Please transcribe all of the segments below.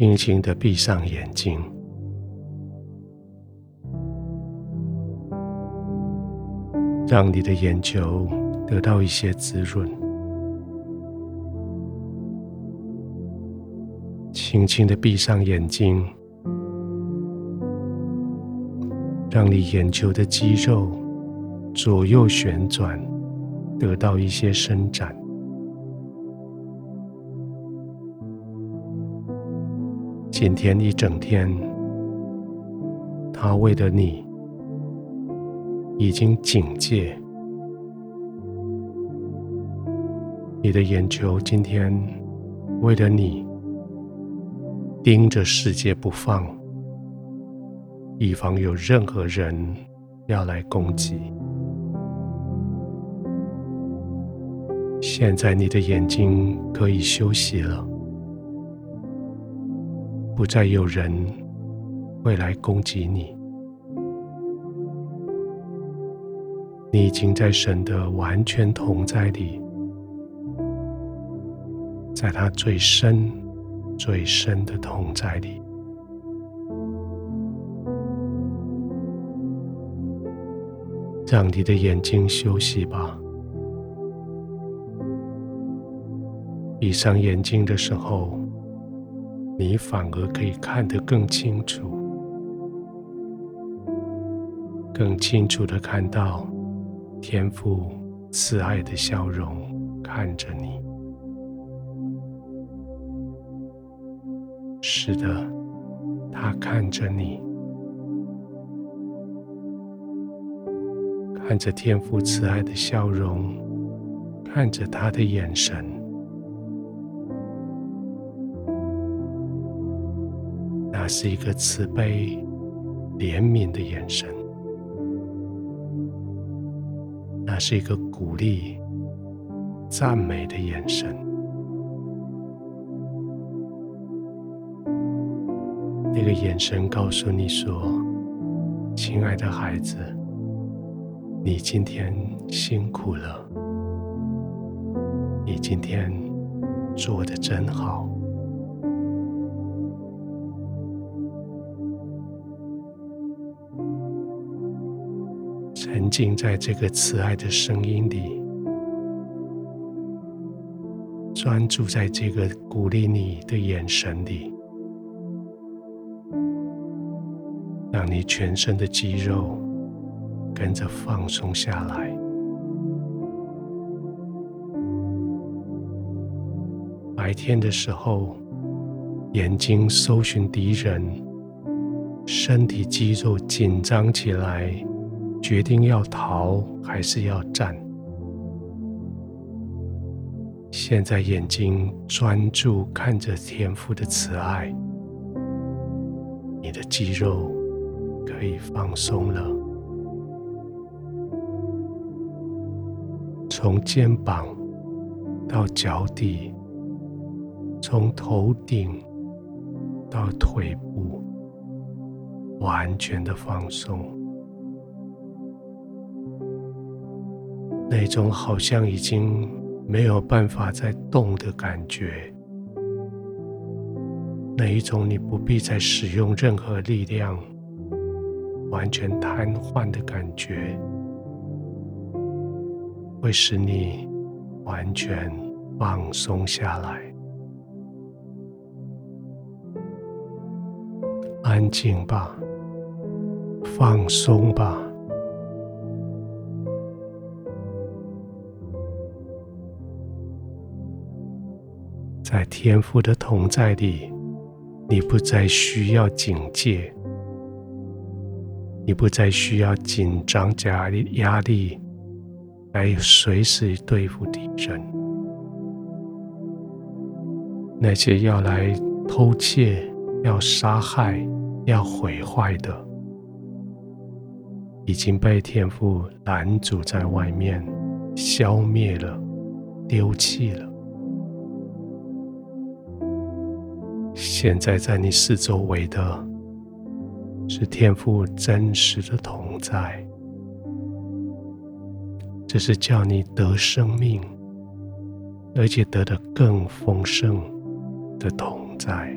轻轻的闭上眼睛，让你的眼球得到一些滋润。轻轻的闭上眼睛，让你眼球的肌肉左右旋转，得到一些伸展。今天一整天，他为了你已经警戒，你的眼球今天为了你盯着世界不放，以防有任何人要来攻击。现在你的眼睛可以休息了。不再有人会来攻击你，你已经在神的完全同在里，在他最深、最深的同在里，让你的眼睛休息吧。闭上眼睛的时候。你反而可以看得更清楚，更清楚的看到天父慈爱的笑容看着你。是的，他看着你，看着天父慈爱的笑容，看着他的眼神。是一个慈悲、怜悯的眼神，那是一个鼓励、赞美的眼神。那个眼神告诉你说：“亲爱的孩子，你今天辛苦了，你今天做的真好。”静在这个慈爱的声音里，专注在这个鼓励你的眼神里，让你全身的肌肉跟着放松下来。白天的时候，眼睛搜寻敌人，身体肌肉紧张起来。决定要逃还是要战？现在眼睛专注看着天父的慈爱，你的肌肉可以放松了。从肩膀到脚底，从头顶到腿部，完全的放松。那种好像已经没有办法再动的感觉，那一种你不必再使用任何力量，完全瘫痪的感觉，会使你完全放松下来，安静吧，放松吧。在天父的同在里，你不再需要警戒，你不再需要紧张加压力来随时对付敌人。那些要来偷窃、要杀害、要毁坏的，已经被天父拦阻在外面，消灭了，丢弃了。现在在你四周围的是天赋真实的同在。这是叫你得生命而且得的更丰盛的同在。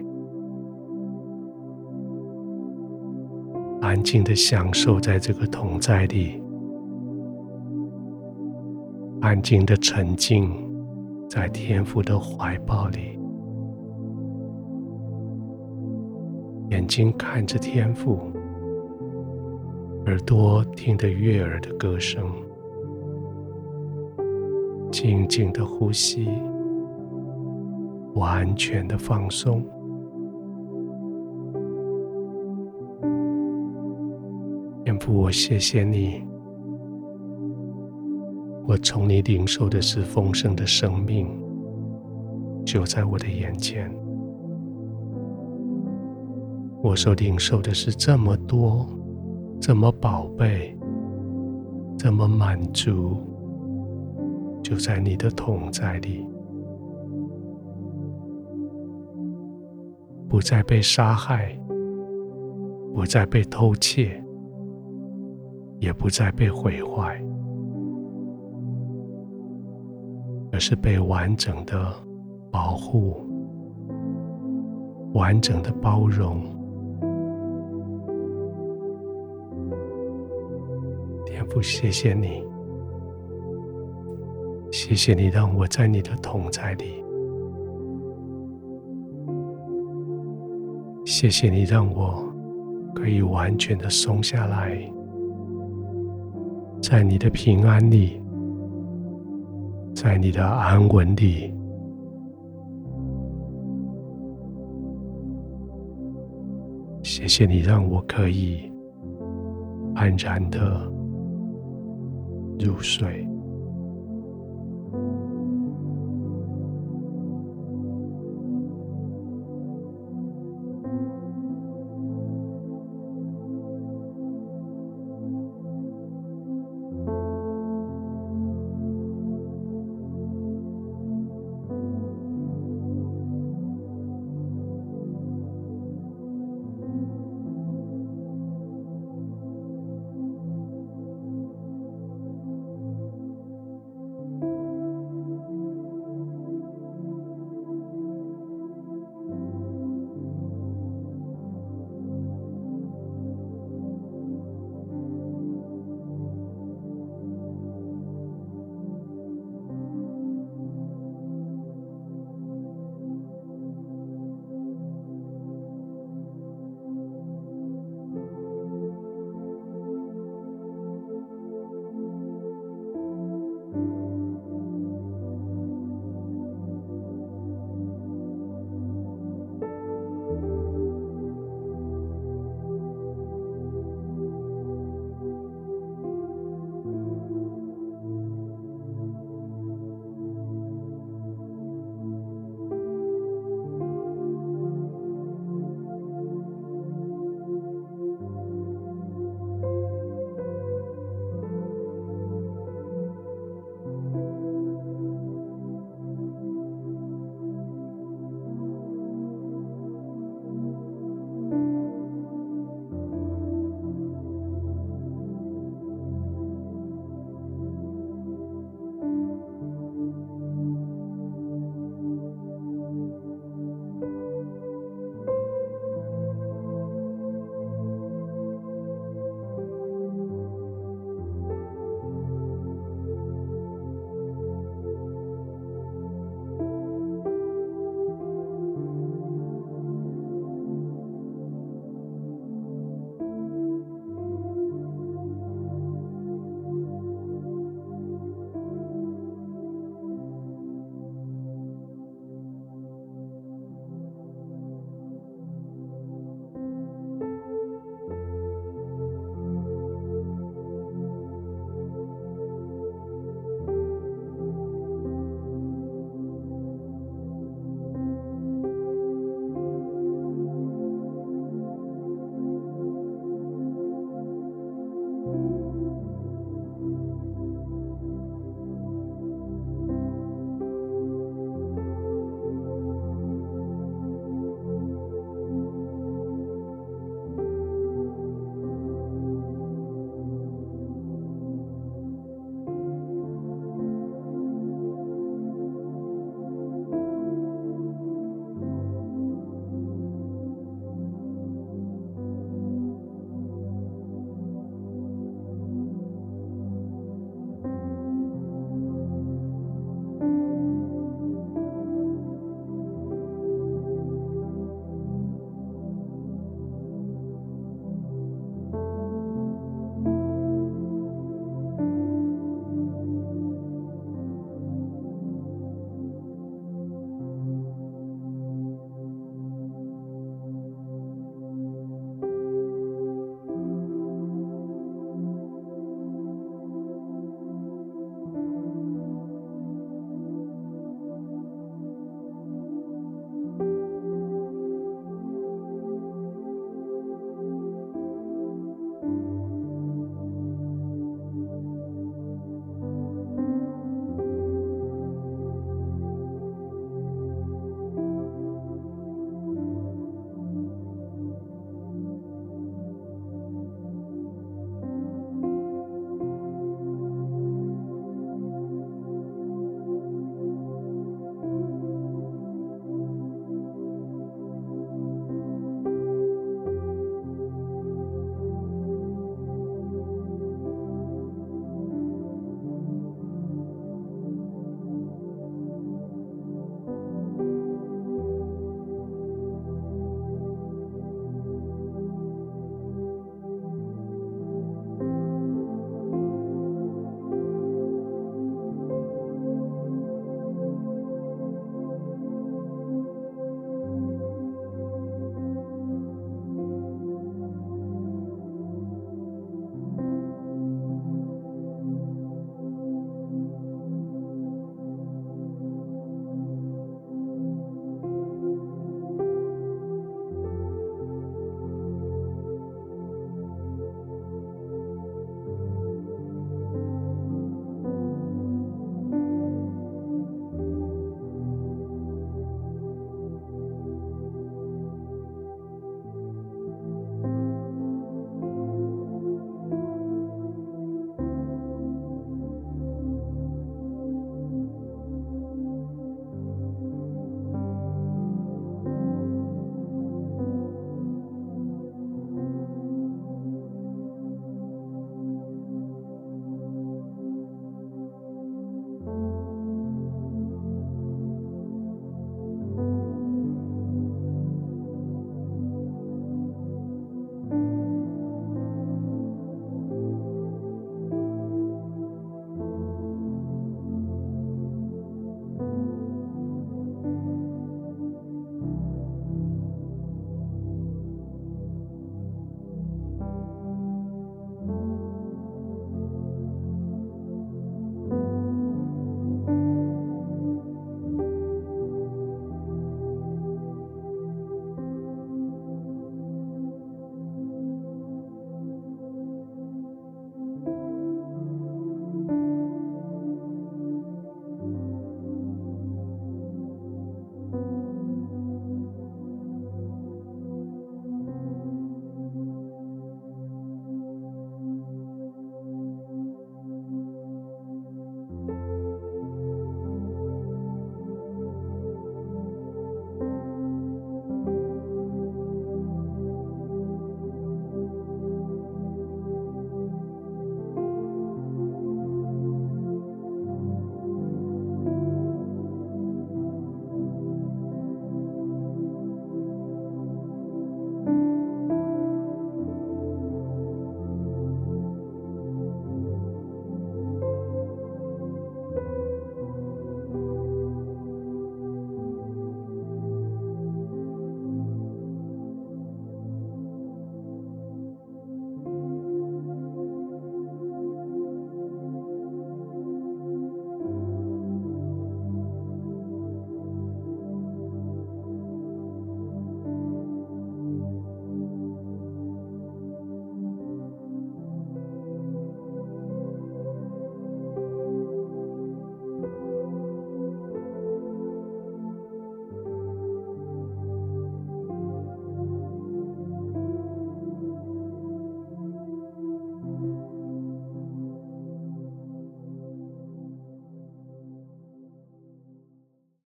安静的享受在这个同在里安静的沉浸在天赋的怀抱里。眼睛看着天父，耳朵听着悦耳的歌声，静静的呼吸，完全的放松。天父，我谢谢你，我从你领受的是丰盛的生命，就在我的眼前。我所领受的是这么多，这么宝贝，这么满足，就在你的同在里，不再被杀害，不再被偷窃。也不再被毁坏，而是被完整的保护、完整的包容。天父，谢谢你，谢谢你让我在你的同在里，谢谢你让我可以完全的松下来。在你的平安里，在你的安稳里，谢谢你让我可以安然的入睡。